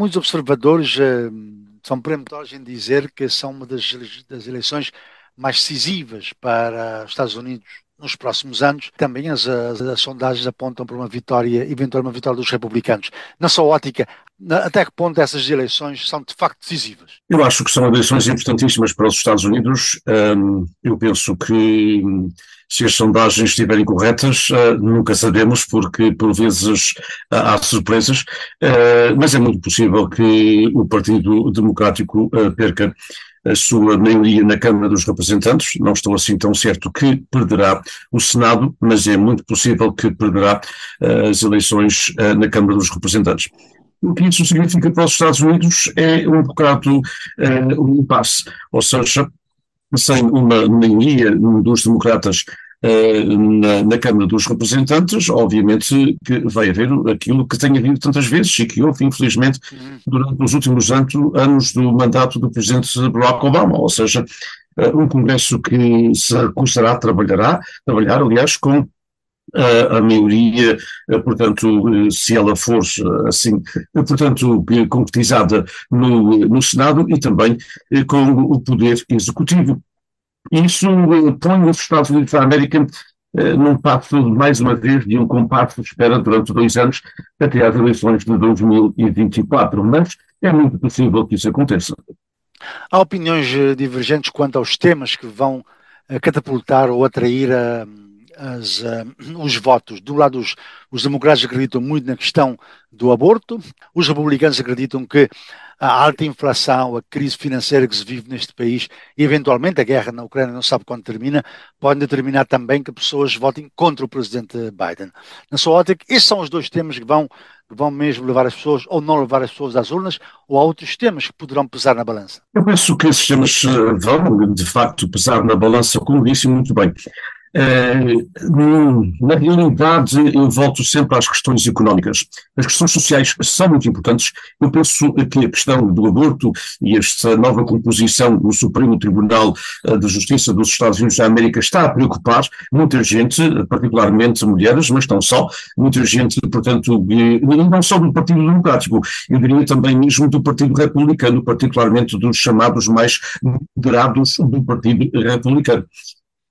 Muitos observadores uh, são peremptórios em dizer que são uma das, das eleições mais decisivas para os Estados Unidos nos próximos anos. Também as, as, as, sondagens apontam para uma vitória, eventual uma vitória dos republicanos. Na sua ótica, até que ponto essas eleições são de facto decisivas? Eu acho que são eleições importantíssimas para os Estados Unidos. Um, eu penso que se as sondagens estiverem corretas, uh, nunca sabemos, porque por vezes uh, há surpresas, uh, mas é muito possível que o Partido Democrático perca a sua maioria na Câmara dos Representantes. Não estou assim tão certo que perderá o Senado, mas é muito possível que perderá as eleições na Câmara dos Representantes. O que isso significa para os Estados Unidos é um bocado uh, um impasse, ou seja, sem uma maioria dos democratas uh, na, na, Câmara dos Representantes, obviamente que vai haver aquilo que tem havido tantas vezes e que houve, infelizmente, uhum. durante os últimos anos do mandato do presidente Barack Obama, ou seja, uh, um Congresso que se recusará, trabalhará, trabalhar, aliás, com a, a maioria, portanto, se ela for assim, portanto, concretizada no, no Senado e também com o Poder Executivo. Isso põe os Estados Unidos da América num passo, mais uma vez, de um compasso de espera durante dois anos até às eleições de 2024, mas é muito possível que isso aconteça. Há opiniões divergentes quanto aos temas que vão catapultar ou atrair a as, uh, os votos. Um lado, os, os democratas acreditam muito na questão do aborto, os republicanos acreditam que a alta inflação, a crise financeira que se vive neste país e, eventualmente, a guerra na Ucrânia, não sabe quando termina, podem determinar também que pessoas votem contra o presidente Biden. Na sua ótica, esses são os dois temas que vão, que vão mesmo levar as pessoas, ou não levar as pessoas às urnas, ou há outros temas que poderão pesar na balança? Eu penso que esses temas eh, vão, de facto, pesar na balança, como disse muito bem. Uh, na realidade, eu volto sempre às questões económicas. As questões sociais são muito importantes. Eu penso que a questão do aborto e esta nova composição do Supremo Tribunal uh, de Justiça dos Estados Unidos da América está a preocupar muita gente, particularmente mulheres, mas não só, muita gente, portanto, não só do Partido Democrático, eu diria também mesmo do Partido Republicano, particularmente dos chamados mais moderados do Partido Republicano.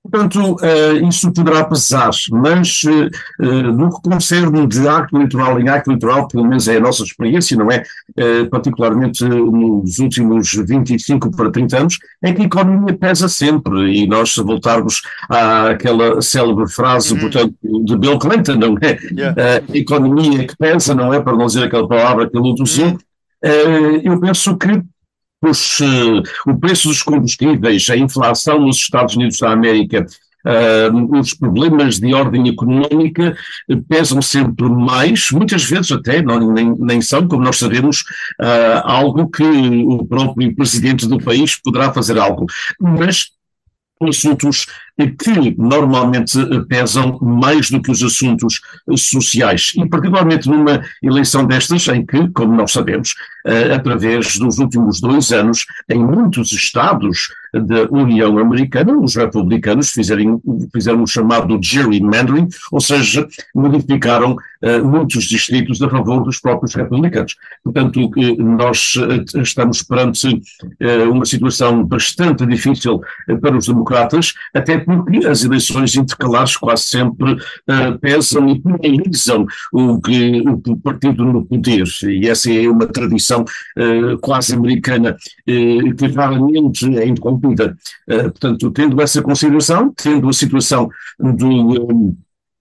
Portanto, uh, isso poderá pesar, mas uh, no que concerne de acto eleitoral em acto eleitoral, pelo menos é a nossa experiência, não é? Uh, particularmente nos últimos 25 para 30 anos, é que a economia pesa sempre, e nós se voltarmos àquela célebre frase, uhum. portanto, de Bill Clinton, não é? Yeah. a economia que pesa, não é? Para não dizer aquela palavra que ele usou, uhum. eu penso que os, uh, o preço dos combustíveis, a inflação nos Estados Unidos da América, uh, os problemas de ordem económica uh, pesam sempre mais, muitas vezes até não, nem, nem são, como nós sabemos, algo que o próprio presidente do país poderá fazer algo. Mas assuntos que normalmente pesam mais do que os assuntos sociais, e particularmente numa eleição destas, em que, como nós sabemos, eh, através dos últimos dois anos, em muitos estados da União Americana, os republicanos fizeram, fizeram o chamado gerrymandering, ou seja, modificaram muitos distritos a favor dos próprios republicanos. Portanto, nós estamos perante uma situação bastante difícil para os democratas, até porque as eleições intercalares quase sempre pesam e penalizam o, o, partido no poder, e essa é uma tradição quase americana que raramente é interrompida. Uh, portanto, tendo essa consideração, tendo a situação do,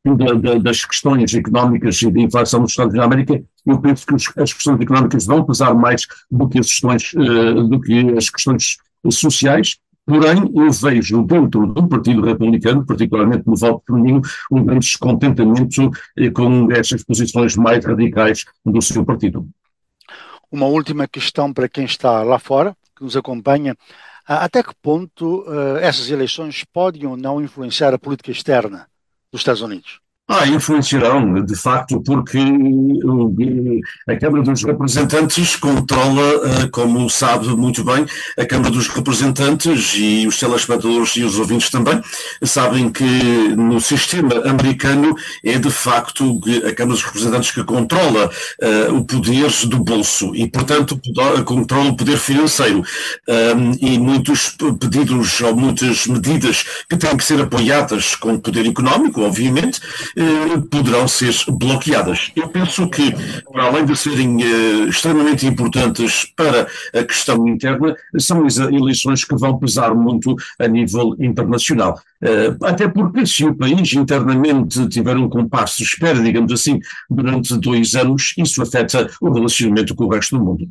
um, da, da, das questões económicas e de inflação nos Estados Unidos da América, eu penso que as questões económicas vão pesar mais do que as questões, uh, do que as questões sociais, Porém, eu vejo dentro do Partido Republicano, particularmente no voto feminino, um grande descontentamento eh, com estas posições mais radicais do seu partido. Uma última questão para quem está lá fora, que nos acompanha. Até que ponto uh, essas eleições podem ou não influenciar a política externa dos Estados Unidos? Ah, influenciarão, de facto, porque a Câmara dos Representantes controla, eh, como sabe muito bem, a Câmara dos Representantes e os telespectadores e os ouvintes também sabem que no sistema americano é de facto a Câmara dos Representantes que controla uh, o poder do bolso e, portanto, controla o poder financeiro. Um, e muitos pedidos ou muitas medidas que têm que ser apoiadas com poder económico, obviamente, poderão ser bloqueadas. Eu penso que, para além de serem eh, extremamente importantes para a questão interna, são eleições que vão pesar muito a nível internacional. Eh, até porque, se o país internamente tiver um compasso de espera, digamos assim, durante dois anos, isso afeta o relacionamento com o resto do mundo.